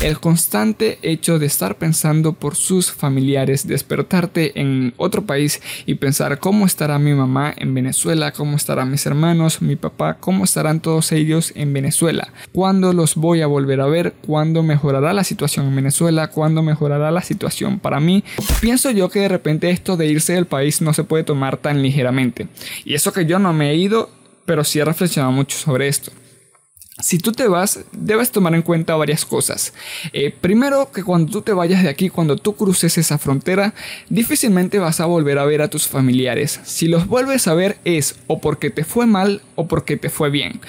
El constante hecho de estar pensando por sus familiares, despertarte en otro país y pensar cómo estará mi mamá en Venezuela, cómo estarán mis hermanos, mi papá, cómo estarán todos ellos en Venezuela, cuándo los voy a volver a ver, cuándo mejorará la situación en Venezuela, cuándo mejorará la situación para mí. Pienso yo que de repente esto de irse del país no se puede tomar tan ligeramente. Y eso que yo no me he ido, pero sí he reflexionado mucho sobre esto. Si tú te vas, debes tomar en cuenta varias cosas. Eh, primero, que cuando tú te vayas de aquí, cuando tú cruces esa frontera, difícilmente vas a volver a ver a tus familiares. Si los vuelves a ver es o porque te fue mal o porque te fue bien.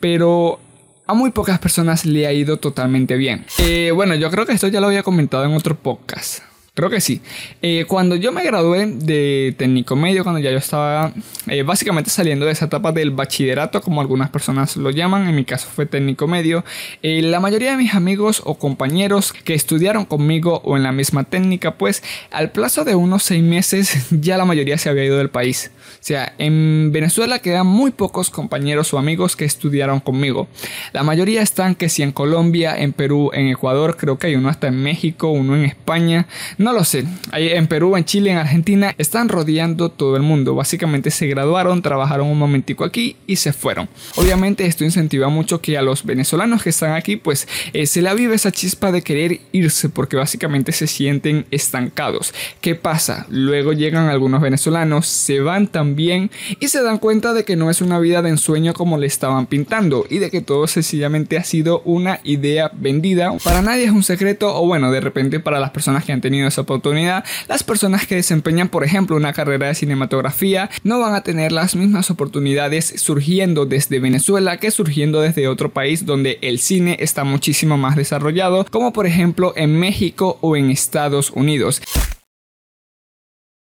Pero a muy pocas personas le ha ido totalmente bien. Eh, bueno, yo creo que esto ya lo había comentado en otro podcast. Creo que sí. Eh, cuando yo me gradué de técnico medio, cuando ya yo estaba eh, básicamente saliendo de esa etapa del bachillerato, como algunas personas lo llaman, en mi caso fue técnico medio, eh, la mayoría de mis amigos o compañeros que estudiaron conmigo o en la misma técnica, pues al plazo de unos seis meses ya la mayoría se había ido del país. O sea, en Venezuela quedan muy pocos compañeros o amigos que estudiaron conmigo. La mayoría están que si en Colombia, en Perú, en Ecuador, creo que hay uno hasta en México, uno en España. No lo sé. En Perú, en Chile, en Argentina, están rodeando todo el mundo. Básicamente se graduaron, trabajaron un momentico aquí y se fueron. Obviamente esto incentiva mucho que a los venezolanos que están aquí, pues eh, se la vive esa chispa de querer irse porque básicamente se sienten estancados. ¿Qué pasa? Luego llegan algunos venezolanos, se van también y se dan cuenta de que no es una vida de ensueño como le estaban pintando y de que todo sencillamente ha sido una idea vendida. Para nadie es un secreto o bueno, de repente para las personas que han tenido oportunidad, las personas que desempeñan, por ejemplo, una carrera de cinematografía no van a tener las mismas oportunidades surgiendo desde Venezuela que surgiendo desde otro país donde el cine está muchísimo más desarrollado, como por ejemplo en México o en Estados Unidos.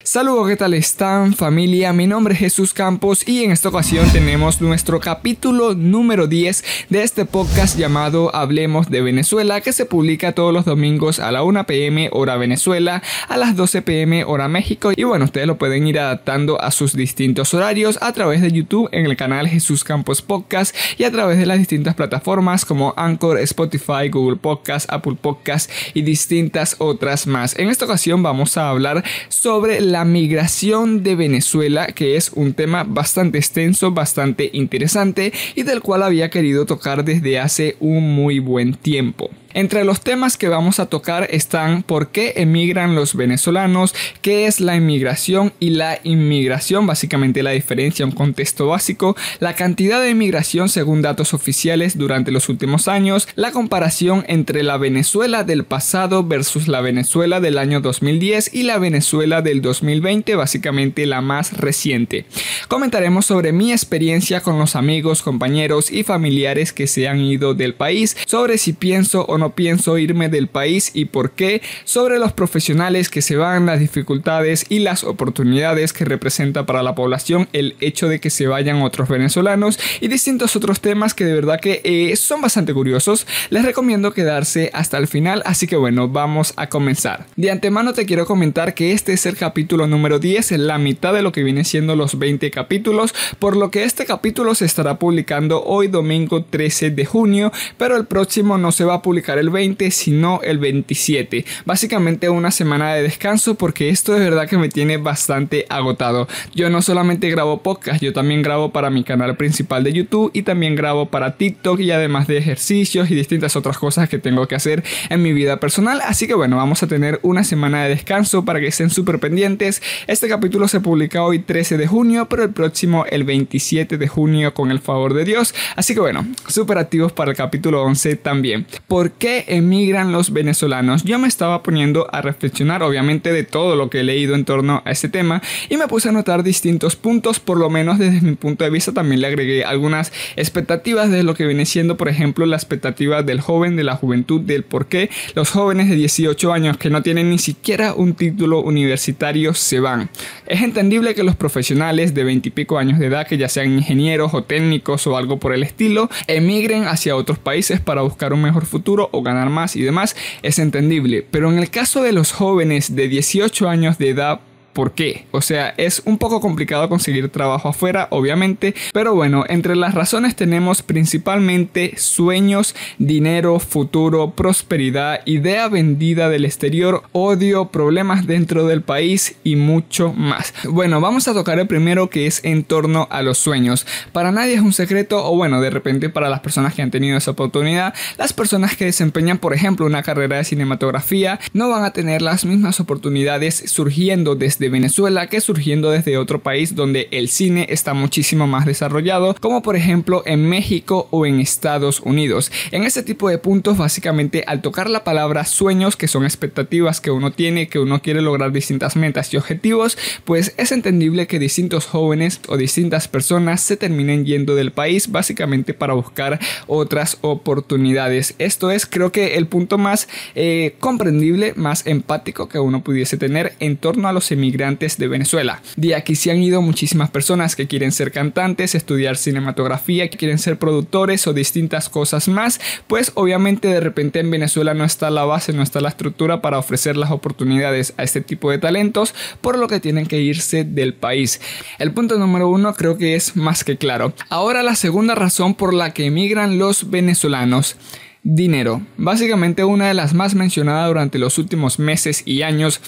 Saludos, ¿qué tal están familia? Mi nombre es Jesús Campos y en esta ocasión tenemos nuestro capítulo número 10 de este podcast llamado Hablemos de Venezuela que se publica todos los domingos a la 1 pm hora Venezuela, a las 12 pm hora México y bueno, ustedes lo pueden ir adaptando a sus distintos horarios a través de YouTube en el canal Jesús Campos Podcast y a través de las distintas plataformas como Anchor, Spotify, Google Podcast, Apple Podcast y distintas otras más. En esta ocasión vamos a hablar sobre la migración de Venezuela, que es un tema bastante extenso, bastante interesante y del cual había querido tocar desde hace un muy buen tiempo. Entre los temas que vamos a tocar están por qué emigran los venezolanos, qué es la inmigración y la inmigración, básicamente la diferencia, un contexto básico, la cantidad de inmigración según datos oficiales durante los últimos años, la comparación entre la Venezuela del pasado versus la Venezuela del año 2010 y la Venezuela del 2020, básicamente la más reciente. Comentaremos sobre mi experiencia con los amigos, compañeros y familiares que se han ido del país, sobre si pienso o no pienso irme del país y por qué, sobre los profesionales que se van, las dificultades y las oportunidades que representa para la población el hecho de que se vayan otros venezolanos y distintos otros temas que de verdad que eh, son bastante curiosos. Les recomiendo quedarse hasta el final, así que bueno, vamos a comenzar. De antemano te quiero comentar que este es el capítulo número 10, en la mitad de lo que viene siendo los 20 capítulos, por lo que este capítulo se estará publicando hoy domingo 13 de junio, pero el próximo no se va a publicar el 20, sino el 27. Básicamente una semana de descanso porque esto de verdad que me tiene bastante agotado. Yo no solamente grabo podcast, yo también grabo para mi canal principal de YouTube y también grabo para TikTok y además de ejercicios y distintas otras cosas que tengo que hacer en mi vida personal. Así que bueno, vamos a tener una semana de descanso para que estén súper pendientes. Este capítulo se publica hoy 13 de junio, pero el próximo el 27 de junio con el favor de Dios. Así que bueno, súper activos para el capítulo 11 también. ¿Por qué emigran los venezolanos? Yo me estaba poniendo a reflexionar obviamente de todo lo que he leído en torno a este tema y me puse a notar distintos puntos, por lo menos desde mi punto de vista también le agregué algunas expectativas de lo que viene siendo por ejemplo la expectativa del joven, de la juventud, del por qué los jóvenes de 18 años que no tienen ni siquiera un título universitario se van. Es entendible que los profesionales de 20 y pico años de edad, que ya sean ingenieros o técnicos o algo por el estilo, emigren hacia otros países para buscar un mejor futuro o ganar más y demás, es entendible. Pero en el caso de los jóvenes de 18 años de edad por qué. O sea, es un poco complicado conseguir trabajo afuera, obviamente, pero bueno, entre las razones tenemos principalmente sueños, dinero, futuro, prosperidad, idea vendida del exterior, odio, problemas dentro del país y mucho más. Bueno, vamos a tocar el primero que es en torno a los sueños. Para nadie es un secreto, o bueno, de repente para las personas que han tenido esa oportunidad, las personas que desempeñan, por ejemplo, una carrera de cinematografía, no van a tener las mismas oportunidades surgiendo desde Venezuela que surgiendo desde otro país donde el cine está muchísimo más desarrollado, como por ejemplo en México o en Estados Unidos. En este tipo de puntos, básicamente, al tocar la palabra sueños, que son expectativas que uno tiene, que uno quiere lograr distintas metas y objetivos, pues es entendible que distintos jóvenes o distintas personas se terminen yendo del país básicamente para buscar otras oportunidades. Esto es creo que el punto más eh, comprendible, más empático que uno pudiese tener en torno a los emigrantes de Venezuela. De aquí se han ido muchísimas personas que quieren ser cantantes, estudiar cinematografía, que quieren ser productores o distintas cosas más, pues obviamente de repente en Venezuela no está la base, no está la estructura para ofrecer las oportunidades a este tipo de talentos, por lo que tienen que irse del país. El punto número uno creo que es más que claro. Ahora la segunda razón por la que emigran los venezolanos dinero. Básicamente una de las más mencionadas durante los últimos meses y años.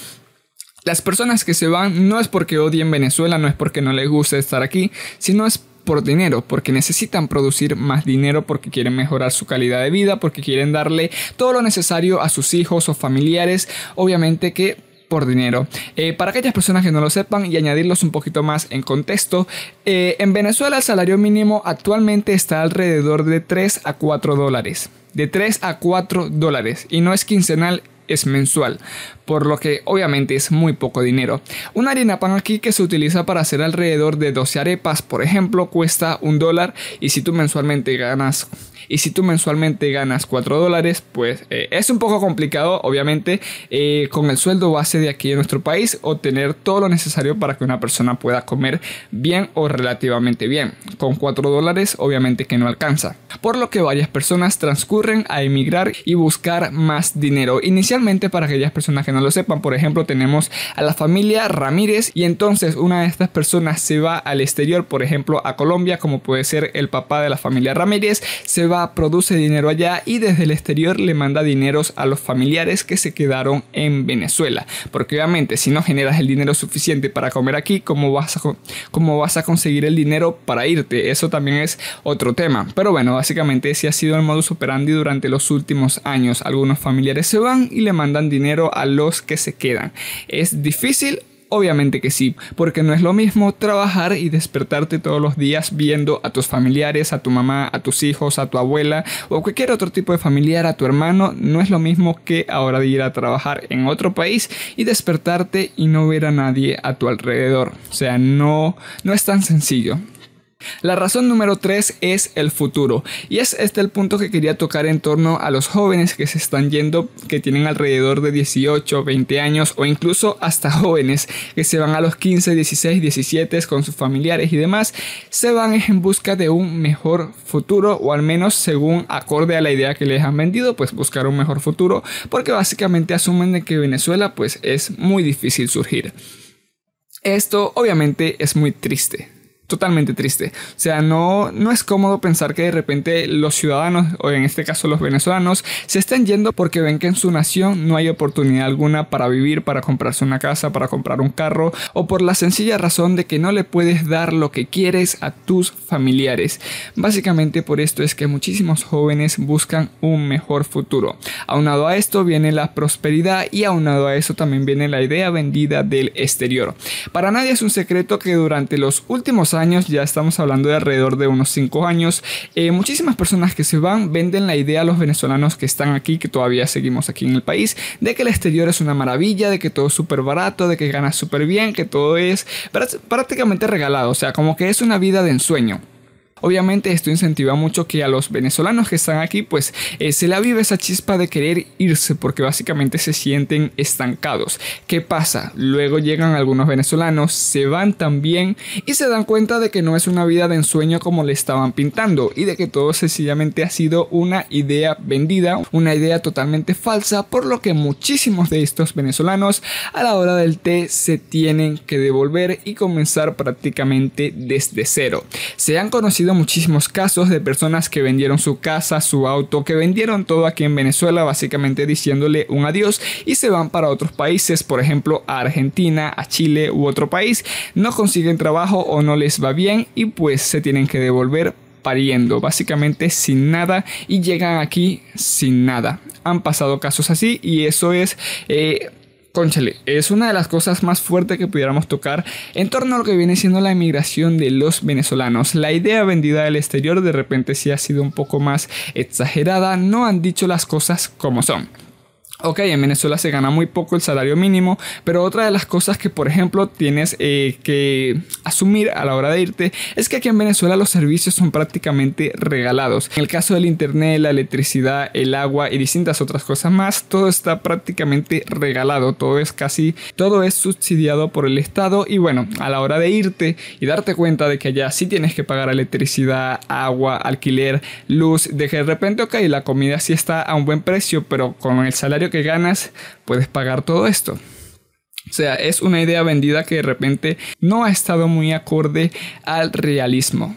Las personas que se van no es porque odien Venezuela, no es porque no les guste estar aquí, sino es por dinero, porque necesitan producir más dinero, porque quieren mejorar su calidad de vida, porque quieren darle todo lo necesario a sus hijos o familiares, obviamente que por dinero. Eh, para aquellas personas que no lo sepan y añadirlos un poquito más en contexto, eh, en Venezuela el salario mínimo actualmente está alrededor de 3 a 4 dólares de 3 a 4 dólares y no es quincenal, es mensual, por lo que obviamente es muy poco dinero. Una harina pan aquí que se utiliza para hacer alrededor de 12 arepas, por ejemplo, cuesta un dólar y si tú mensualmente ganas y si tú mensualmente ganas 4 dólares, pues eh, es un poco complicado, obviamente, eh, con el sueldo base de aquí en nuestro país, obtener todo lo necesario para que una persona pueda comer bien o relativamente bien. Con 4 dólares, obviamente que no alcanza. Por lo que varias personas transcurren a emigrar y buscar más dinero. Inicialmente, para aquellas personas que no lo sepan, por ejemplo, tenemos a la familia Ramírez y entonces una de estas personas se va al exterior, por ejemplo, a Colombia, como puede ser el papá de la familia Ramírez, se va produce dinero allá y desde el exterior le manda dineros a los familiares que se quedaron en Venezuela. Porque obviamente si no generas el dinero suficiente para comer aquí, ¿cómo vas a, cómo vas a conseguir el dinero para irte? Eso también es otro tema. Pero bueno, básicamente ese ha sido el modus operandi durante los últimos años. Algunos familiares se van y le mandan dinero a los que se quedan. Es difícil, Obviamente que sí, porque no es lo mismo trabajar y despertarte todos los días viendo a tus familiares, a tu mamá, a tus hijos, a tu abuela o cualquier otro tipo de familiar, a tu hermano, no es lo mismo que ahora de ir a trabajar en otro país y despertarte y no ver a nadie a tu alrededor. O sea, no, no es tan sencillo. La razón número 3 es el futuro. Y es este el punto que quería tocar en torno a los jóvenes que se están yendo, que tienen alrededor de 18, 20 años o incluso hasta jóvenes que se van a los 15, 16, 17 con sus familiares y demás. Se van en busca de un mejor futuro o al menos según acorde a la idea que les han vendido, pues buscar un mejor futuro porque básicamente asumen de que Venezuela pues es muy difícil surgir. Esto obviamente es muy triste totalmente triste. O sea, no, no es cómodo pensar que de repente los ciudadanos, o en este caso los venezolanos, se estén yendo porque ven que en su nación no hay oportunidad alguna para vivir, para comprarse una casa, para comprar un carro, o por la sencilla razón de que no le puedes dar lo que quieres a tus familiares. Básicamente por esto es que muchísimos jóvenes buscan un mejor futuro. Aunado a esto viene la prosperidad y aunado a eso también viene la idea vendida del exterior. Para nadie es un secreto que durante los últimos años años, ya estamos hablando de alrededor de unos 5 años, eh, muchísimas personas que se van venden la idea a los venezolanos que están aquí, que todavía seguimos aquí en el país, de que el exterior es una maravilla, de que todo es súper barato, de que ganas súper bien, que todo es prácticamente regalado, o sea, como que es una vida de ensueño. Obviamente esto incentiva mucho que a los venezolanos que están aquí pues eh, se la vive esa chispa de querer irse porque básicamente se sienten estancados. ¿Qué pasa? Luego llegan algunos venezolanos, se van también y se dan cuenta de que no es una vida de ensueño como le estaban pintando y de que todo sencillamente ha sido una idea vendida, una idea totalmente falsa, por lo que muchísimos de estos venezolanos a la hora del té se tienen que devolver y comenzar prácticamente desde cero. Se han conocido muchísimos casos de personas que vendieron su casa, su auto, que vendieron todo aquí en Venezuela, básicamente diciéndole un adiós y se van para otros países, por ejemplo a Argentina, a Chile u otro país, no consiguen trabajo o no les va bien y pues se tienen que devolver pariendo, básicamente sin nada y llegan aquí sin nada. Han pasado casos así y eso es... Eh, Conchale, es una de las cosas más fuertes que pudiéramos tocar en torno a lo que viene siendo la emigración de los venezolanos. La idea vendida del exterior de repente sí ha sido un poco más exagerada, no han dicho las cosas como son. Ok, en Venezuela se gana muy poco el salario mínimo, pero otra de las cosas que, por ejemplo, tienes eh, que asumir a la hora de irte es que aquí en Venezuela los servicios son prácticamente regalados. En el caso del internet, la electricidad, el agua y distintas otras cosas más, todo está prácticamente regalado, todo es casi, todo es subsidiado por el Estado y bueno, a la hora de irte y darte cuenta de que allá sí tienes que pagar electricidad, agua, alquiler, luz, de que de repente, ok, la comida sí está a un buen precio, pero con el salario que ganas puedes pagar todo esto. O sea, es una idea vendida que de repente no ha estado muy acorde al realismo.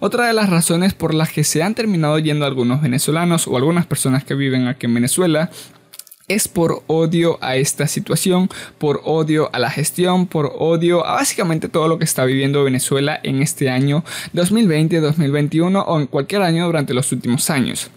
Otra de las razones por las que se han terminado yendo algunos venezolanos o algunas personas que viven aquí en Venezuela es por odio a esta situación, por odio a la gestión, por odio a básicamente todo lo que está viviendo Venezuela en este año 2020, 2021 o en cualquier año durante los últimos años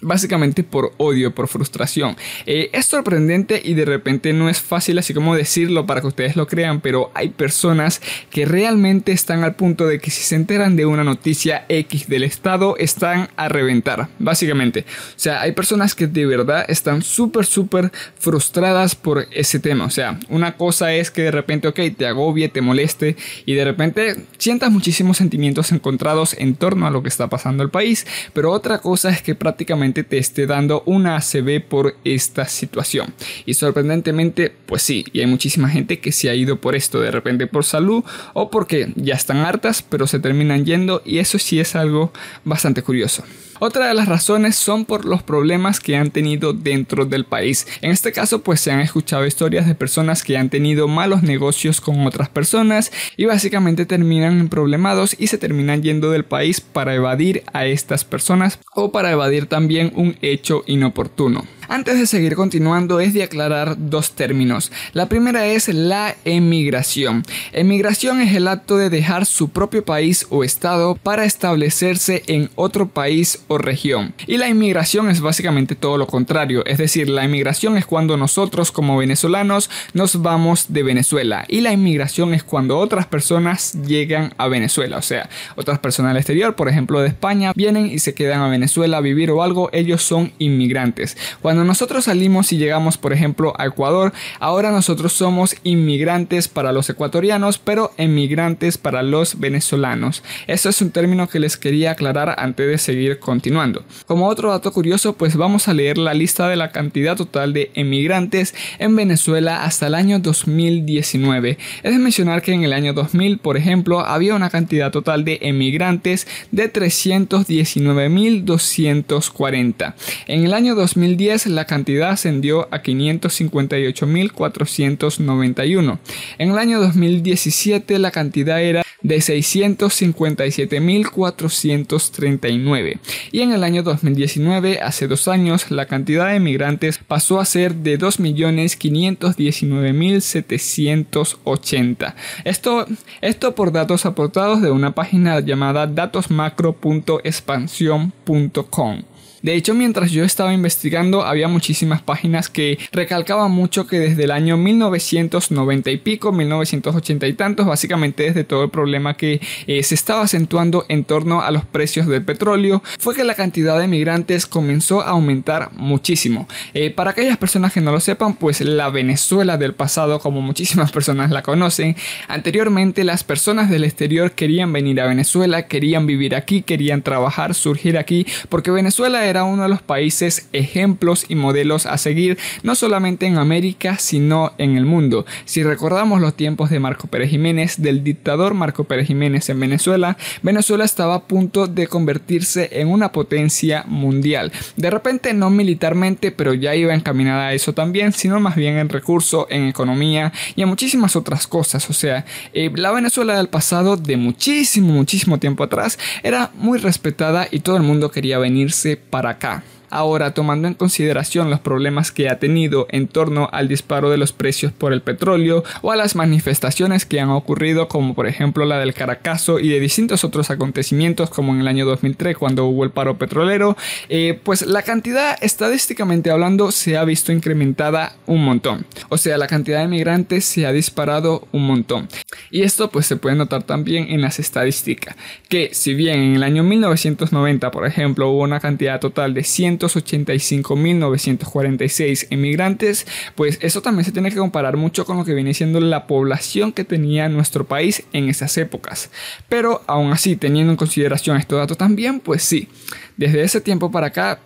básicamente por odio, por frustración. Eh, es sorprendente y de repente no es fácil así como decirlo para que ustedes lo crean, pero hay personas que realmente están al punto de que si se enteran de una noticia X del Estado están a reventar, básicamente. O sea, hay personas que de verdad están súper, súper frustradas por ese tema. O sea, una cosa es que de repente, ok, te agobie, te moleste y de repente sientas muchísimos sentimientos encontrados en torno a lo que está pasando el país, pero otra cosa es que prácticamente te esté dando una ACB por esta situación. Y sorprendentemente, pues sí, y hay muchísima gente que se ha ido por esto, de repente por salud o porque ya están hartas, pero se terminan yendo y eso sí es algo bastante curioso. Otra de las razones son por los problemas que han tenido dentro del país. En este caso pues se han escuchado historias de personas que han tenido malos negocios con otras personas y básicamente terminan problemados y se terminan yendo del país para evadir a estas personas o para evadir también un hecho inoportuno. Antes de seguir continuando es de aclarar dos términos. La primera es la emigración. Emigración es el acto de dejar su propio país o estado para establecerse en otro país o región. Y la inmigración es básicamente todo lo contrario, es decir, la emigración es cuando nosotros como venezolanos nos vamos de Venezuela y la inmigración es cuando otras personas llegan a Venezuela, o sea, otras personas del exterior, por ejemplo de España, vienen y se quedan a Venezuela a vivir o algo, ellos son inmigrantes. Nosotros salimos y llegamos, por ejemplo, a Ecuador, ahora nosotros somos inmigrantes para los ecuatorianos, pero emigrantes para los venezolanos. Eso es un término que les quería aclarar antes de seguir continuando. Como otro dato curioso, pues vamos a leer la lista de la cantidad total de emigrantes en Venezuela hasta el año 2019. Es de mencionar que en el año 2000, por ejemplo, había una cantidad total de emigrantes de 319.240. En el año 2010 la cantidad ascendió a 558.491. En el año 2017 la cantidad era de 657.439 y en el año 2019, hace dos años, la cantidad de emigrantes pasó a ser de 2.519.780. Esto, esto por datos aportados de una página llamada datosmacro.expansión.com. De hecho, mientras yo estaba investigando, había muchísimas páginas que recalcaban mucho que desde el año 1990 y pico, 1980 y tantos, básicamente desde todo el problema que eh, se estaba acentuando en torno a los precios del petróleo, fue que la cantidad de migrantes comenzó a aumentar muchísimo. Eh, para aquellas personas que no lo sepan, pues la Venezuela del pasado, como muchísimas personas la conocen, anteriormente las personas del exterior querían venir a Venezuela, querían vivir aquí, querían trabajar, surgir aquí, porque Venezuela era uno de los países ejemplos y modelos a seguir, no solamente en América, sino en el mundo. Si recordamos los tiempos de Marco Pérez Jiménez, del dictador Marco Pérez Jiménez en Venezuela, Venezuela estaba a punto de convertirse en una potencia mundial. De repente no militarmente, pero ya iba encaminada a eso también, sino más bien en recursos, en economía y en muchísimas otras cosas. O sea, eh, la Venezuela del pasado de muchísimo, muchísimo tiempo atrás era muy respetada y todo el mundo quería venirse para acá. Ahora, tomando en consideración los problemas que ha tenido en torno al disparo de los precios por el petróleo o a las manifestaciones que han ocurrido, como por ejemplo la del Caracazo y de distintos otros acontecimientos, como en el año 2003 cuando hubo el paro petrolero, eh, pues la cantidad estadísticamente hablando se ha visto incrementada un montón. O sea, la cantidad de migrantes se ha disparado un montón. Y esto pues se puede notar también en las estadísticas, que si bien en el año 1990, por ejemplo, hubo una cantidad total de 100 285.946 emigrantes, pues eso también se tiene que comparar mucho con lo que viene siendo la población que tenía nuestro país en esas épocas. Pero aún así, teniendo en consideración estos datos también, pues sí, desde ese tiempo para acá,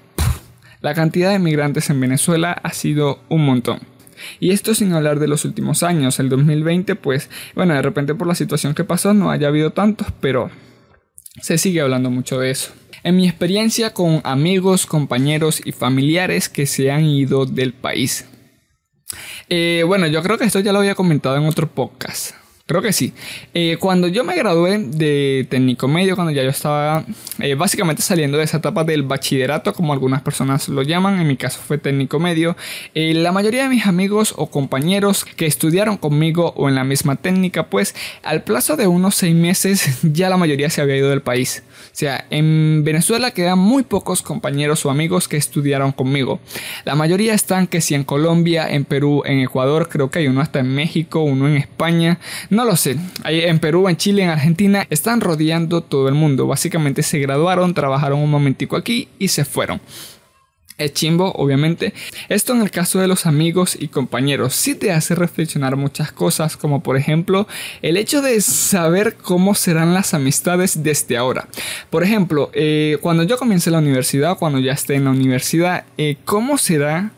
la cantidad de emigrantes en Venezuela ha sido un montón. Y esto sin hablar de los últimos años, el 2020, pues bueno, de repente por la situación que pasó no haya habido tantos, pero se sigue hablando mucho de eso en mi experiencia con amigos, compañeros y familiares que se han ido del país. Eh, bueno, yo creo que esto ya lo había comentado en otro podcast. Creo que sí. Eh, cuando yo me gradué de técnico medio, cuando ya yo estaba eh, básicamente saliendo de esa etapa del bachillerato, como algunas personas lo llaman, en mi caso fue técnico medio, eh, la mayoría de mis amigos o compañeros que estudiaron conmigo o en la misma técnica, pues al plazo de unos seis meses ya la mayoría se había ido del país. O sea, en Venezuela quedan muy pocos compañeros o amigos que estudiaron conmigo. La mayoría están que si en Colombia, en Perú, en Ecuador, creo que hay uno hasta en México, uno en España. No lo sé. En Perú, en Chile, en Argentina, están rodeando todo el mundo. Básicamente se graduaron, trabajaron un momentico aquí y se fueron. Es chimbo, obviamente. Esto en el caso de los amigos y compañeros sí te hace reflexionar muchas cosas, como por ejemplo el hecho de saber cómo serán las amistades desde ahora. Por ejemplo, eh, cuando yo comience la universidad, cuando ya esté en la universidad, eh, ¿cómo será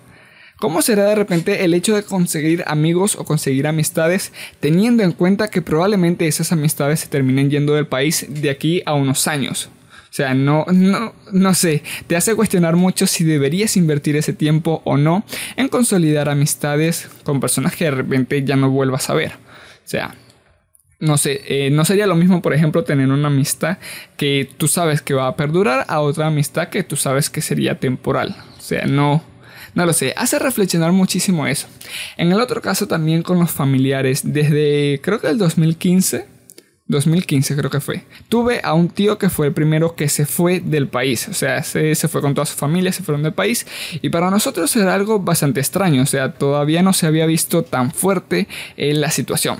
¿Cómo será de repente el hecho de conseguir amigos o conseguir amistades teniendo en cuenta que probablemente esas amistades se terminen yendo del país de aquí a unos años? O sea, no, no, no sé, te hace cuestionar mucho si deberías invertir ese tiempo o no en consolidar amistades con personas que de repente ya no vuelvas a ver. O sea, no sé, eh, no sería lo mismo, por ejemplo, tener una amistad que tú sabes que va a perdurar a otra amistad que tú sabes que sería temporal. O sea, no, no lo sé, hace reflexionar muchísimo eso. En el otro caso también con los familiares, desde creo que el 2015, 2015 creo que fue, tuve a un tío que fue el primero que se fue del país, o sea, se, se fue con toda su familia, se fueron del país, y para nosotros era algo bastante extraño, o sea, todavía no se había visto tan fuerte en la situación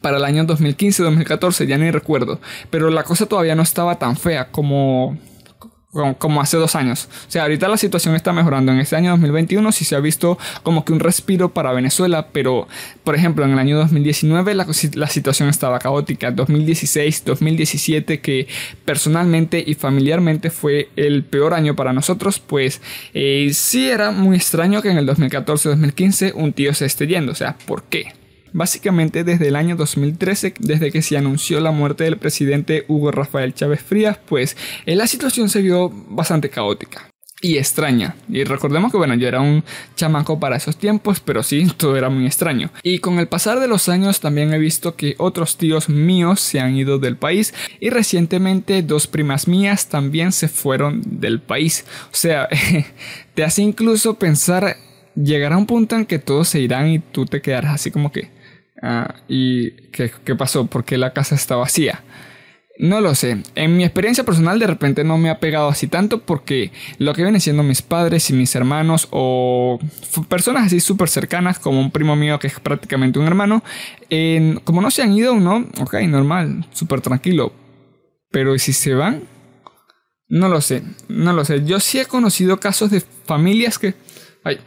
para el año 2015-2014, ya ni recuerdo. Pero la cosa todavía no estaba tan fea como, como, hace dos años. O sea, ahorita la situación está mejorando. En este año 2021 sí se ha visto como que un respiro para Venezuela, pero por ejemplo en el año 2019 la, la situación estaba caótica. 2016, 2017 que personalmente y familiarmente fue el peor año para nosotros, pues eh, sí era muy extraño que en el 2014-2015 un tío se esté yendo. O sea, ¿por qué? Básicamente desde el año 2013, desde que se anunció la muerte del presidente Hugo Rafael Chávez Frías, pues eh, la situación se vio bastante caótica y extraña. Y recordemos que bueno, yo era un chamaco para esos tiempos, pero sí, todo era muy extraño. Y con el pasar de los años también he visto que otros tíos míos se han ido del país y recientemente dos primas mías también se fueron del país. O sea, te hace incluso pensar, llegará un punto en que todos se irán y tú te quedarás así como que... Ah, ¿Y qué, pasó? ¿Por qué la casa está vacía? No lo sé. En mi experiencia personal de repente no me ha pegado así tanto porque lo que vienen siendo mis padres y mis hermanos o personas así súper cercanas como un primo mío que es prácticamente un hermano, como no se han ido, no, ok, normal, súper tranquilo. Pero si se van? No lo sé, no lo sé. Yo sí he conocido casos de familias que... Ay,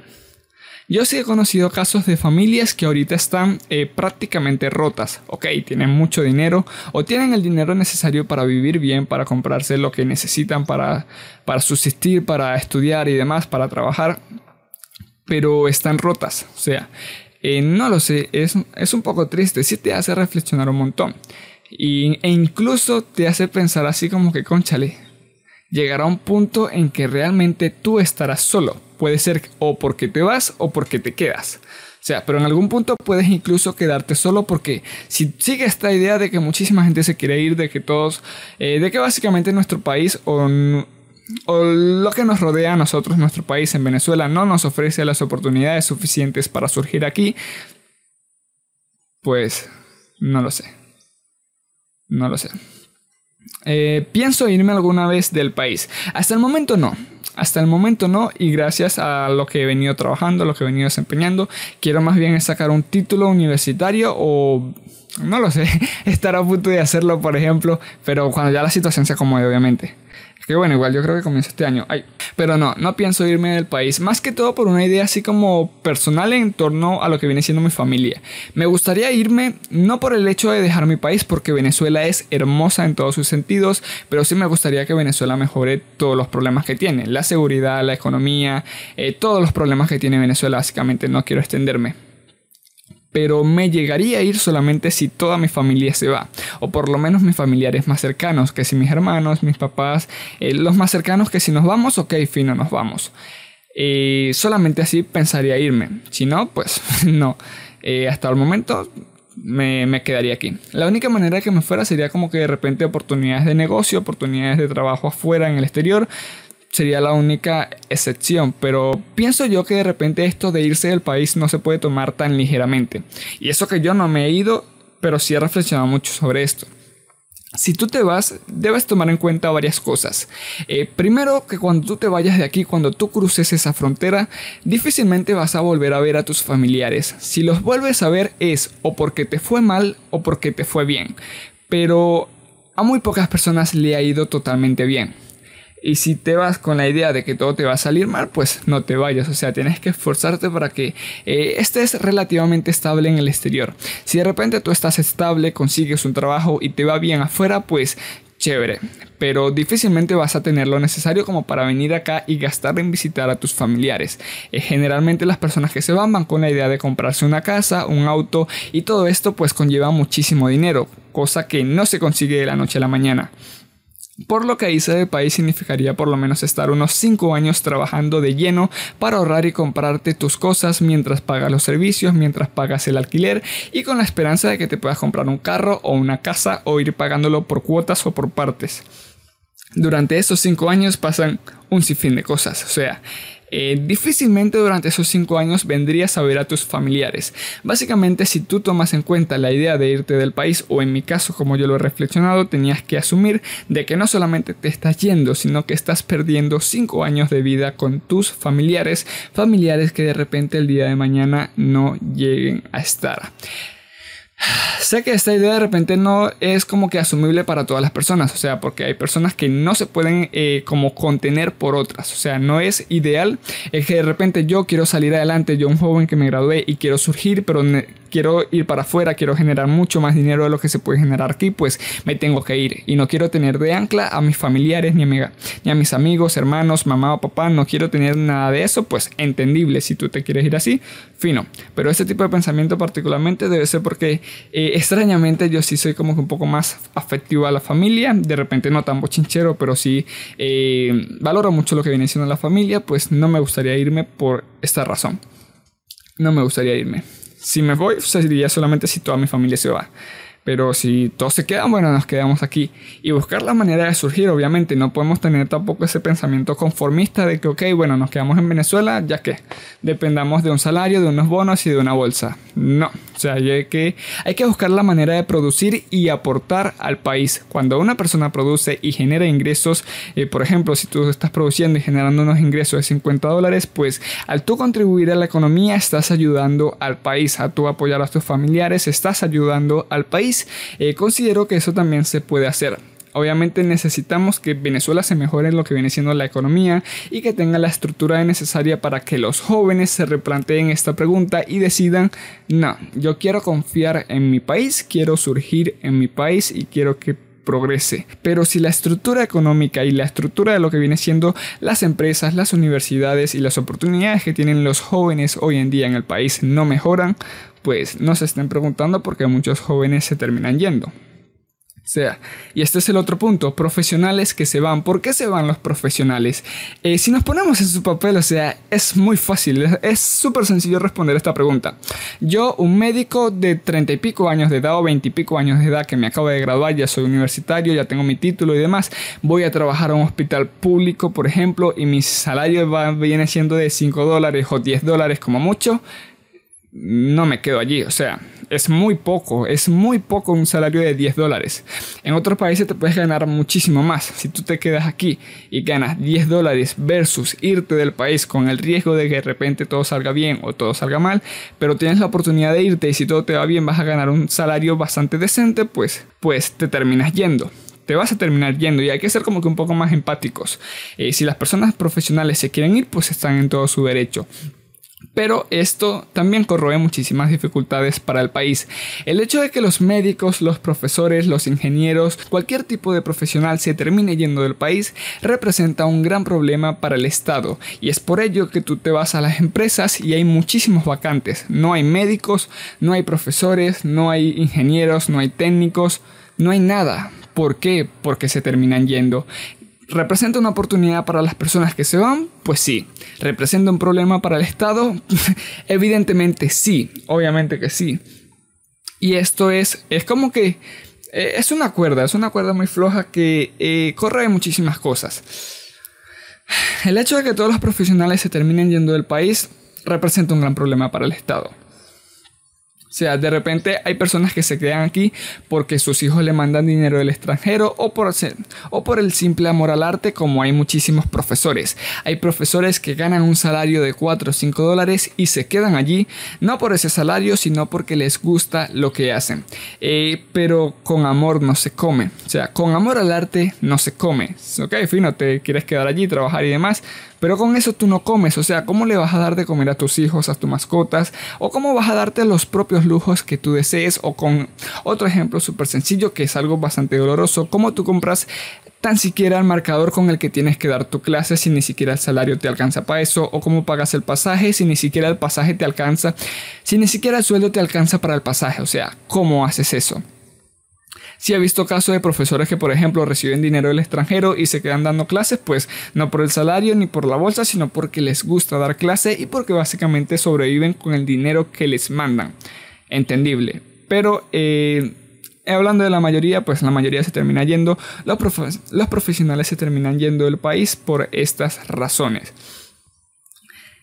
yo sí he conocido casos de familias que ahorita están eh, prácticamente rotas. Ok, tienen mucho dinero o tienen el dinero necesario para vivir bien, para comprarse lo que necesitan para, para subsistir, para estudiar y demás, para trabajar. Pero están rotas. O sea, eh, no lo sé, es, es un poco triste. Sí te hace reflexionar un montón. Y, e incluso te hace pensar así como que, conchale, llegará un punto en que realmente tú estarás solo. Puede ser o porque te vas o porque te quedas. O sea, pero en algún punto puedes incluso quedarte solo porque si sigue esta idea de que muchísima gente se quiere ir, de que todos, eh, de que básicamente nuestro país o, o lo que nos rodea a nosotros, nuestro país en Venezuela, no nos ofrece las oportunidades suficientes para surgir aquí, pues no lo sé. No lo sé. Eh, pienso irme alguna vez del país. Hasta el momento no. Hasta el momento no y gracias a lo que he venido trabajando, lo que he venido desempeñando, quiero más bien sacar un título universitario o no lo sé, estar a punto de hacerlo por ejemplo, pero cuando ya la situación se acomode obviamente. Que bueno, igual yo creo que comienza este año. Ay, pero no, no pienso irme del país. Más que todo por una idea así como personal en torno a lo que viene siendo mi familia. Me gustaría irme no por el hecho de dejar mi país, porque Venezuela es hermosa en todos sus sentidos, pero sí me gustaría que Venezuela mejore todos los problemas que tiene. La seguridad, la economía, eh, todos los problemas que tiene Venezuela. Básicamente no quiero extenderme pero me llegaría a ir solamente si toda mi familia se va, o por lo menos mis familiares más cercanos, que si mis hermanos, mis papás, eh, los más cercanos que si nos vamos, ok, fino, nos vamos. Eh, solamente así pensaría irme, si no, pues no. Eh, hasta el momento me, me, quedaría aquí. La única manera que me fuera sería como que de repente oportunidades de negocio, oportunidades de trabajo afuera en el exterior, sería la única excepción, pero pienso yo que de repente esto de irse del país no se puede tomar tan ligeramente. Y eso que yo no me he ido, pero sí he reflexionado mucho sobre esto. Si tú te vas, debes tomar en cuenta varias cosas. Eh, primero, que cuando tú te vayas de aquí, cuando tú cruces esa frontera, difícilmente vas a volver a ver a tus familiares. Si los vuelves a ver es o porque te fue mal o porque te fue bien. Pero a muy pocas personas le ha ido totalmente bien. Y si te vas con la idea de que todo te va a salir mal, pues no te vayas. O sea, tienes que esforzarte para que eh, estés relativamente estable en el exterior. Si de repente tú estás estable, consigues un trabajo y te va bien afuera, pues chévere, pero difícilmente vas a tener lo necesario como para venir acá y gastar en visitar a tus familiares. Eh, generalmente las personas que se van van con la idea de comprarse una casa, un auto y todo esto pues conlleva muchísimo dinero, cosa que no se consigue de la noche a la mañana. Por lo que irse del país significaría por lo menos estar unos 5 años trabajando de lleno para ahorrar y comprarte tus cosas mientras pagas los servicios, mientras pagas el alquiler y con la esperanza de que te puedas comprar un carro o una casa o ir pagándolo por cuotas o por partes. Durante esos 5 años pasan un sinfín de cosas, o sea, eh, difícilmente durante esos 5 años vendrías a ver a tus familiares. Básicamente, si tú tomas en cuenta la idea de irte del país, o en mi caso, como yo lo he reflexionado, tenías que asumir de que no solamente te estás yendo, sino que estás perdiendo 5 años de vida con tus familiares, familiares que de repente el día de mañana no lleguen a estar. Sé que esta idea de repente no es como que asumible para todas las personas, o sea, porque hay personas que no se pueden eh, como contener por otras, o sea, no es ideal. El que de repente yo quiero salir adelante, yo un joven que me gradué y quiero surgir, pero quiero ir para afuera, quiero generar mucho más dinero de lo que se puede generar aquí, pues me tengo que ir. Y no quiero tener de ancla a mis familiares, ni a, ni a mis amigos, hermanos, mamá o papá, no quiero tener nada de eso, pues entendible si tú te quieres ir así, fino. Pero este tipo de pensamiento particularmente debe ser porque eh, extrañamente yo sí soy como que un poco más afectivo a la familia, de repente no tan bochinchero, pero sí eh, valoro mucho lo que viene siendo la familia, pues no me gustaría irme por esta razón. No me gustaría irme. Si me voy, sería solamente si toda mi familia se va. Pero si todos se quedan, bueno, nos quedamos aquí. Y buscar la manera de surgir, obviamente. No podemos tener tampoco ese pensamiento conformista de que, ok, bueno, nos quedamos en Venezuela, ya que dependamos de un salario, de unos bonos y de una bolsa. No, O sea, hay que, hay que buscar la manera de producir y aportar al país. Cuando una persona produce y genera ingresos, eh, por ejemplo, si tú estás produciendo y generando unos ingresos de 50 dólares, pues al tú contribuir a la economía estás ayudando al país, a tú apoyar a tus familiares, estás ayudando al país. Eh, considero que eso también se puede hacer. Obviamente necesitamos que Venezuela se mejore en lo que viene siendo la economía y que tenga la estructura necesaria para que los jóvenes se replanteen esta pregunta y decidan, no, yo quiero confiar en mi país, quiero surgir en mi país y quiero que progrese. Pero si la estructura económica y la estructura de lo que viene siendo las empresas, las universidades y las oportunidades que tienen los jóvenes hoy en día en el país no mejoran, pues no se estén preguntando porque muchos jóvenes se terminan yendo sea. Y este es el otro punto, profesionales que se van. ¿Por qué se van los profesionales? Eh, si nos ponemos en su papel, o sea, es muy fácil, es súper sencillo responder esta pregunta. Yo, un médico de treinta y pico años de edad o veinte y pico años de edad que me acabo de graduar, ya soy universitario, ya tengo mi título y demás, voy a trabajar a un hospital público, por ejemplo, y mi salario va, viene siendo de 5 dólares o 10 dólares como mucho no me quedo allí. O sea, es muy poco, es muy poco un salario de 10 dólares. En otros países te puedes ganar muchísimo más. Si tú te quedas aquí y ganas 10 dólares versus irte del país con el riesgo de que de repente todo salga bien o todo salga mal, pero tienes la oportunidad de irte y si todo te va bien vas a ganar un salario bastante decente, pues, pues te terminas yendo te vas a terminar yendo y hay que ser como que un poco más empáticos. Eh, si las personas profesionales se quieren ir, pues están en todo su derecho. Pero esto también corroe muchísimas dificultades para el país. El hecho de que los médicos, los profesores, los ingenieros, cualquier tipo de profesional se termine yendo del país representa un gran problema para el Estado. Y es por ello que tú te vas a las empresas y hay muchísimos vacantes. No hay médicos, no hay profesores, no hay ingenieros, no hay técnicos, no hay nada. ¿Por qué? Porque se terminan yendo. ¿Representa una oportunidad para las personas que se van? Pues sí. ¿Representa un problema para el Estado? Evidentemente sí, obviamente que sí. Y esto es, es como que eh, es una cuerda, es una cuerda muy floja que eh, corre de muchísimas cosas. El hecho de que todos los profesionales se terminen yendo del país representa un gran problema para el Estado. Sea, de repente hay personas que se quedan aquí porque sus hijos le mandan dinero del extranjero o por, o por el simple amor al arte como hay muchísimos profesores. Hay profesores que ganan un salario de 4 o 5 dólares y se quedan allí no por ese salario sino porque les gusta lo que hacen. Eh, pero con amor no se come. O sea, con amor al arte no se come. Ok, fino, te quieres quedar allí, trabajar y demás. Pero con eso tú no comes, o sea, ¿cómo le vas a dar de comer a tus hijos, a tus mascotas? ¿O cómo vas a darte los propios lujos que tú desees? O con otro ejemplo súper sencillo que es algo bastante doloroso, ¿cómo tú compras tan siquiera el marcador con el que tienes que dar tu clase si ni siquiera el salario te alcanza para eso? ¿O cómo pagas el pasaje si ni siquiera el pasaje te alcanza? Si ni siquiera el sueldo te alcanza para el pasaje, o sea, ¿cómo haces eso? Si ha visto casos de profesores que, por ejemplo, reciben dinero del extranjero y se quedan dando clases, pues no por el salario ni por la bolsa, sino porque les gusta dar clase y porque básicamente sobreviven con el dinero que les mandan. Entendible. Pero eh, hablando de la mayoría, pues la mayoría se termina yendo, los profesionales se terminan yendo del país por estas razones.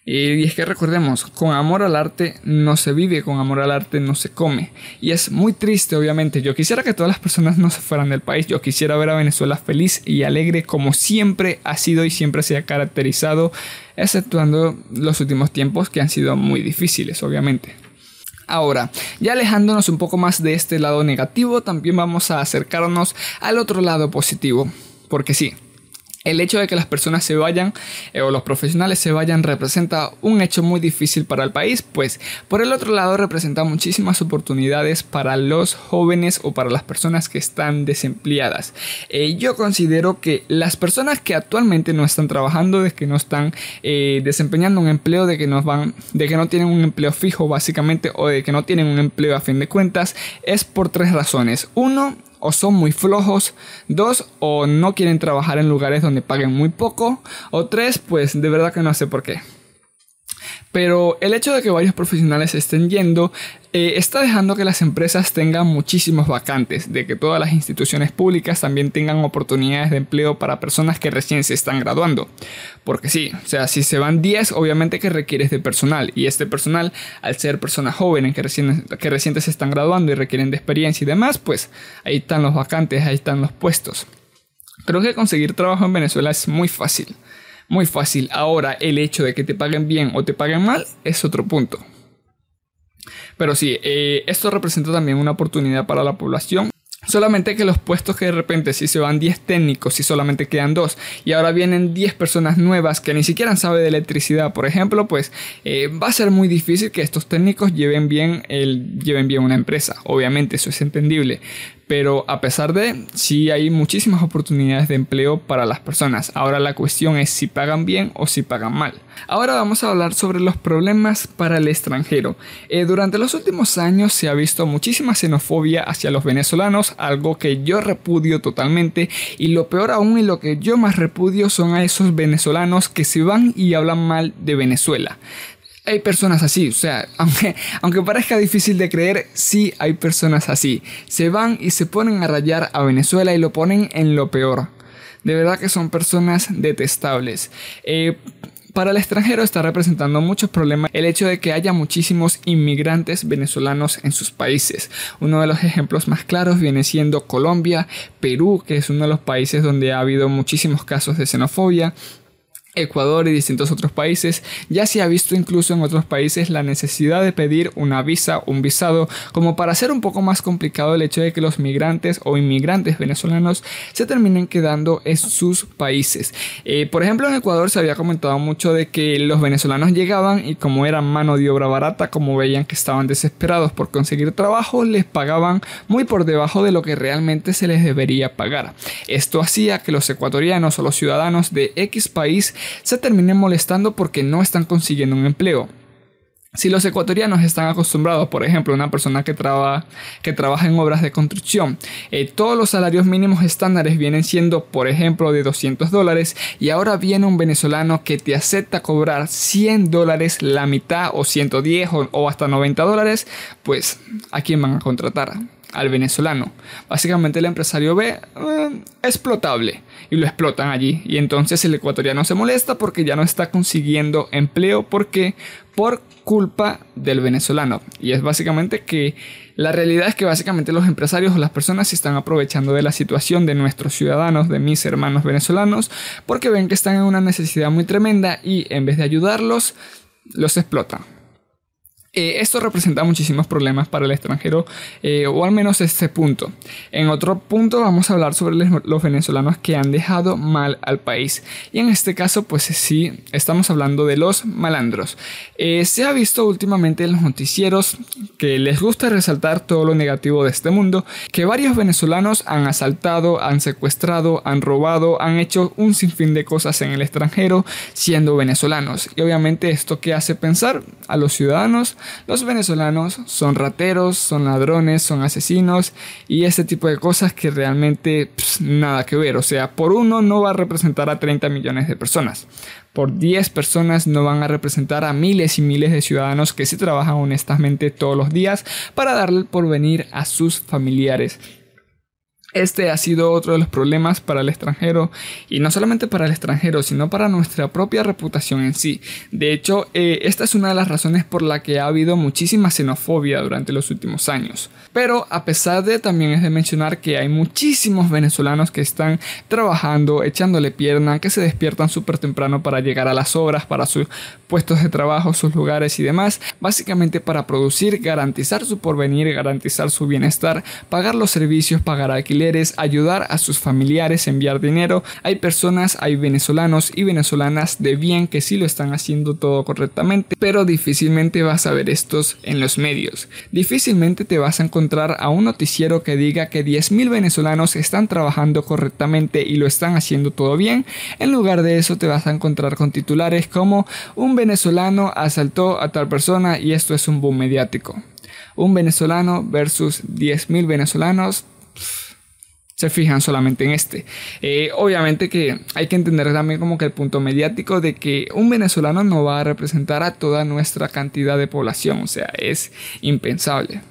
Y es que recordemos, con amor al arte no se vive, con amor al arte no se come. Y es muy triste, obviamente. Yo quisiera que todas las personas no se fueran del país. Yo quisiera ver a Venezuela feliz y alegre como siempre ha sido y siempre se ha caracterizado, exceptuando los últimos tiempos que han sido muy difíciles, obviamente. Ahora, ya alejándonos un poco más de este lado negativo, también vamos a acercarnos al otro lado positivo. Porque sí, el hecho de que las personas se vayan eh, o los profesionales se vayan representa un hecho muy difícil para el país, pues por el otro lado representa muchísimas oportunidades para los jóvenes o para las personas que están desempleadas. Eh, yo considero que las personas que actualmente no están trabajando, de que no están eh, desempeñando un empleo, de que no van, de que no tienen un empleo fijo básicamente o de que no tienen un empleo a fin de cuentas, es por tres razones. Uno, o son muy flojos, dos, o no quieren trabajar en lugares donde paguen muy poco, o tres, pues de verdad que no sé por qué. Pero el hecho de que varios profesionales estén yendo eh, está dejando que las empresas tengan muchísimos vacantes, de que todas las instituciones públicas también tengan oportunidades de empleo para personas que recién se están graduando. Porque sí, o sea, si se van 10, obviamente que requieres de personal, y este personal, al ser personas jóvenes que recién, que recién se están graduando y requieren de experiencia y demás, pues ahí están los vacantes, ahí están los puestos. Creo que conseguir trabajo en Venezuela es muy fácil. Muy fácil. Ahora, el hecho de que te paguen bien o te paguen mal es otro punto. Pero sí, eh, esto representa también una oportunidad para la población. Solamente que los puestos que de repente si se van 10 técnicos y solamente quedan 2 y ahora vienen 10 personas nuevas que ni siquiera saben de electricidad, por ejemplo, pues eh, va a ser muy difícil que estos técnicos lleven bien, el, lleven bien una empresa. Obviamente eso es entendible pero a pesar de, sí hay muchísimas oportunidades de empleo para las personas. Ahora la cuestión es si pagan bien o si pagan mal. Ahora vamos a hablar sobre los problemas para el extranjero. Eh, durante los últimos años se ha visto muchísima xenofobia hacia los venezolanos, algo que yo repudio totalmente y lo peor aún y lo que yo más repudio son a esos venezolanos que se van y hablan mal de Venezuela hay personas así, o sea, aunque, aunque parezca difícil de creer, sí hay personas así. Se van y se ponen a rayar a Venezuela y lo ponen en lo peor. De verdad que son personas detestables. Eh, para el extranjero está representando muchos problemas el hecho de que haya muchísimos inmigrantes venezolanos en sus países. Uno de los ejemplos más claros viene siendo Colombia, Perú, que es uno de los países donde ha habido muchísimos casos de xenofobia, Ecuador y distintos otros países, ya se ha visto incluso en otros países la necesidad de pedir una visa, un visado, como para hacer un poco más complicado el hecho de que los migrantes o inmigrantes venezolanos se terminen quedando en sus países. Eh, por ejemplo, en Ecuador se había comentado mucho de que los venezolanos llegaban y como eran mano de obra barata, como veían que estaban desesperados por conseguir trabajo, les pagaban muy por debajo de lo que realmente se les debería pagar. Esto hacía que los ecuatorianos o los ciudadanos de X país se terminen molestando porque no están consiguiendo un empleo. Si los ecuatorianos están acostumbrados, por ejemplo, una persona que, que trabaja en obras de construcción, eh, todos los salarios mínimos estándares vienen siendo, por ejemplo, de 200 dólares y ahora viene un venezolano que te acepta cobrar 100 dólares, la mitad o 110 o, o hasta 90 dólares, pues ¿a quién van a contratar? Al venezolano. Básicamente el empresario ve eh, explotable y lo explotan allí. Y entonces el ecuatoriano se molesta porque ya no está consiguiendo empleo porque por culpa del venezolano. Y es básicamente que la realidad es que básicamente los empresarios o las personas se están aprovechando de la situación de nuestros ciudadanos, de mis hermanos venezolanos, porque ven que están en una necesidad muy tremenda y en vez de ayudarlos, los explotan. Eh, esto representa muchísimos problemas para el extranjero, eh, o al menos este punto. En otro punto vamos a hablar sobre los venezolanos que han dejado mal al país. Y en este caso, pues sí, estamos hablando de los malandros. Eh, se ha visto últimamente en los noticieros que les gusta resaltar todo lo negativo de este mundo, que varios venezolanos han asaltado, han secuestrado, han robado, han hecho un sinfín de cosas en el extranjero siendo venezolanos. Y obviamente esto que hace pensar a los ciudadanos los venezolanos son rateros, son ladrones, son asesinos y ese tipo de cosas que realmente nada que ver. O sea, por uno no va a representar a 30 millones de personas. Por 10 personas no van a representar a miles y miles de ciudadanos que sí trabajan honestamente todos los días para darle el porvenir a sus familiares. Este ha sido otro de los problemas para el extranjero y no solamente para el extranjero, sino para nuestra propia reputación en sí. De hecho, eh, esta es una de las razones por la que ha habido muchísima xenofobia durante los últimos años. Pero a pesar de también es de mencionar que hay muchísimos venezolanos que están trabajando, echándole pierna, que se despiertan súper temprano para llegar a las obras, para sus puestos de trabajo, sus lugares y demás, básicamente para producir, garantizar su porvenir, garantizar su bienestar, pagar los servicios, pagar alquiler ayudar a sus familiares, enviar dinero. Hay personas, hay venezolanos y venezolanas de bien que sí lo están haciendo todo correctamente, pero difícilmente vas a ver estos en los medios. Difícilmente te vas a encontrar a un noticiero que diga que 10.000 venezolanos están trabajando correctamente y lo están haciendo todo bien. En lugar de eso te vas a encontrar con titulares como un venezolano asaltó a tal persona y esto es un boom mediático. Un venezolano versus 10.000 venezolanos se fijan solamente en este. Eh, obviamente que hay que entender también como que el punto mediático de que un venezolano no va a representar a toda nuestra cantidad de población, o sea, es impensable.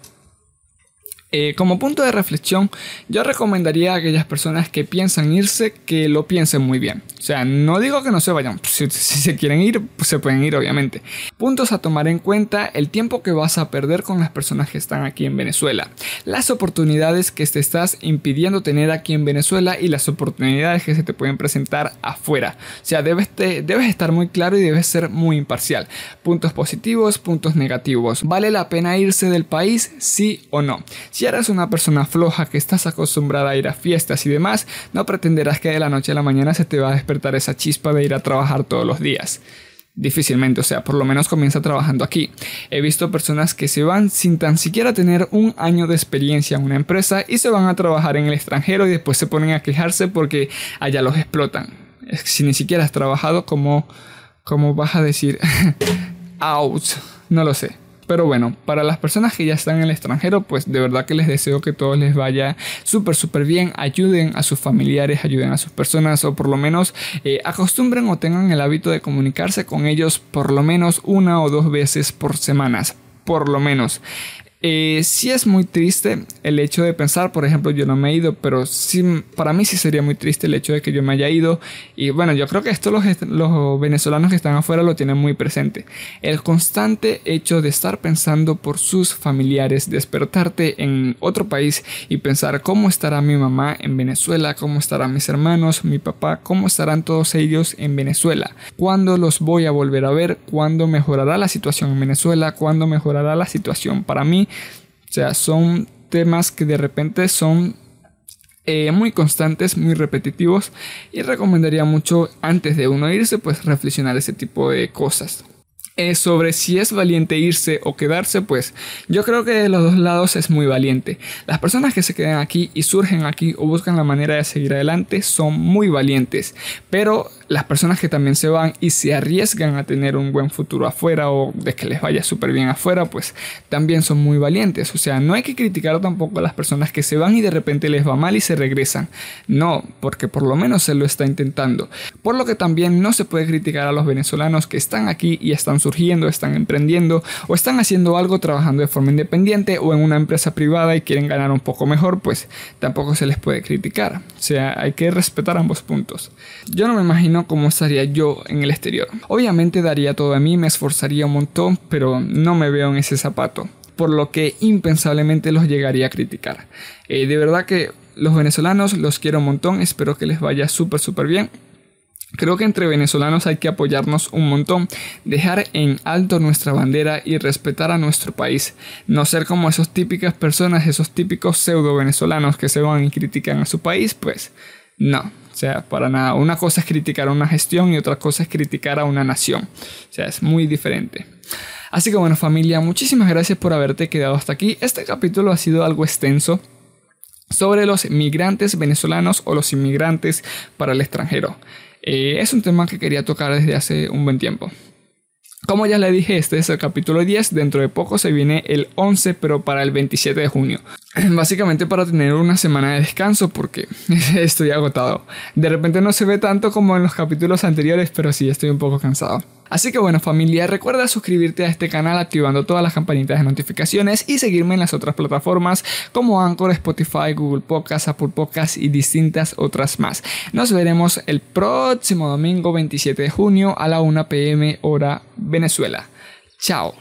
Eh, como punto de reflexión, yo recomendaría a aquellas personas que piensan irse que lo piensen muy bien. O sea, no digo que no se vayan, si, se quieren ir, pues se pueden ir obviamente. Puntos a tomar en cuenta, el tiempo que vas a perder con las personas que están aquí en Venezuela, las oportunidades que te estás impidiendo tener aquí en Venezuela y las oportunidades que se te pueden presentar afuera. O sea, debes, debes estar muy claro y debes ser muy imparcial. Puntos positivos, puntos negativos. ¿Vale la pena irse del país? Sí o no. Eres una persona floja que estás acostumbrada a ir a fiestas y demás, no pretenderás que de la noche a la mañana se te va a despertar esa chispa de ir a trabajar todos los días. Difícilmente, o sea, por lo menos comienza trabajando aquí. He visto personas que se van sin tan siquiera tener un año de experiencia en una empresa y se van a trabajar en el extranjero y después se ponen a quejarse porque allá los explotan. Si ni siquiera has trabajado, como, como vas a decir? out. No lo sé. Pero bueno, para las personas que ya están en el extranjero, pues de verdad que les deseo que todo les vaya súper, súper bien. Ayuden a sus familiares, ayuden a sus personas o por lo menos eh, acostumbren o tengan el hábito de comunicarse con ellos por lo menos una o dos veces por semanas. Por lo menos. Eh, sí es muy triste el hecho de pensar, por ejemplo, yo no me he ido, pero sí, para mí sí sería muy triste el hecho de que yo me haya ido. Y bueno, yo creo que esto los, los venezolanos que están afuera lo tienen muy presente. El constante hecho de estar pensando por sus familiares, despertarte en otro país y pensar cómo estará mi mamá en Venezuela, cómo estarán mis hermanos, mi papá, cómo estarán todos ellos en Venezuela, cuándo los voy a volver a ver, cuándo mejorará la situación en Venezuela, cuándo mejorará la situación para mí o sea, son temas que de repente son eh, muy constantes, muy repetitivos y recomendaría mucho antes de uno irse pues reflexionar ese tipo de cosas. Eh, sobre si es valiente irse o quedarse, pues yo creo que de los dos lados es muy valiente. Las personas que se quedan aquí y surgen aquí o buscan la manera de seguir adelante son muy valientes, pero las personas que también se van y se arriesgan a tener un buen futuro afuera o de que les vaya súper bien afuera, pues también son muy valientes. O sea, no hay que criticar tampoco a las personas que se van y de repente les va mal y se regresan. No, porque por lo menos se lo está intentando. Por lo que también no se puede criticar a los venezolanos que están aquí y están surgiendo, están emprendiendo o están haciendo algo trabajando de forma independiente o en una empresa privada y quieren ganar un poco mejor, pues tampoco se les puede criticar. O sea, hay que respetar ambos puntos. Yo no me imagino cómo estaría yo en el exterior. Obviamente daría todo a mí, me esforzaría un montón, pero no me veo en ese zapato, por lo que impensablemente los llegaría a criticar. Eh, de verdad que los venezolanos los quiero un montón, espero que les vaya súper súper bien. Creo que entre venezolanos hay que apoyarnos un montón, dejar en alto nuestra bandera y respetar a nuestro país. No ser como esas típicas personas, esos típicos pseudo venezolanos que se van y critican a su país, pues no. Sea, para nada. Una cosa es criticar a una gestión y otra cosa es criticar a una nación. O sea, es muy diferente. Así que bueno familia, muchísimas gracias por haberte quedado hasta aquí. Este capítulo ha sido algo extenso sobre los migrantes venezolanos o los inmigrantes para el extranjero. Eh, es un tema que quería tocar desde hace un buen tiempo. Como ya le dije, este es el capítulo 10, dentro de poco se viene el 11, pero para el 27 de junio. Básicamente para tener una semana de descanso porque estoy agotado. De repente no se ve tanto como en los capítulos anteriores, pero sí estoy un poco cansado. Así que bueno familia, recuerda suscribirte a este canal activando todas las campanitas de notificaciones y seguirme en las otras plataformas como Anchor, Spotify, Google Podcast, Apple Podcast y distintas otras más. Nos veremos el próximo domingo 27 de junio a la 1 pm hora Venezuela. Chao.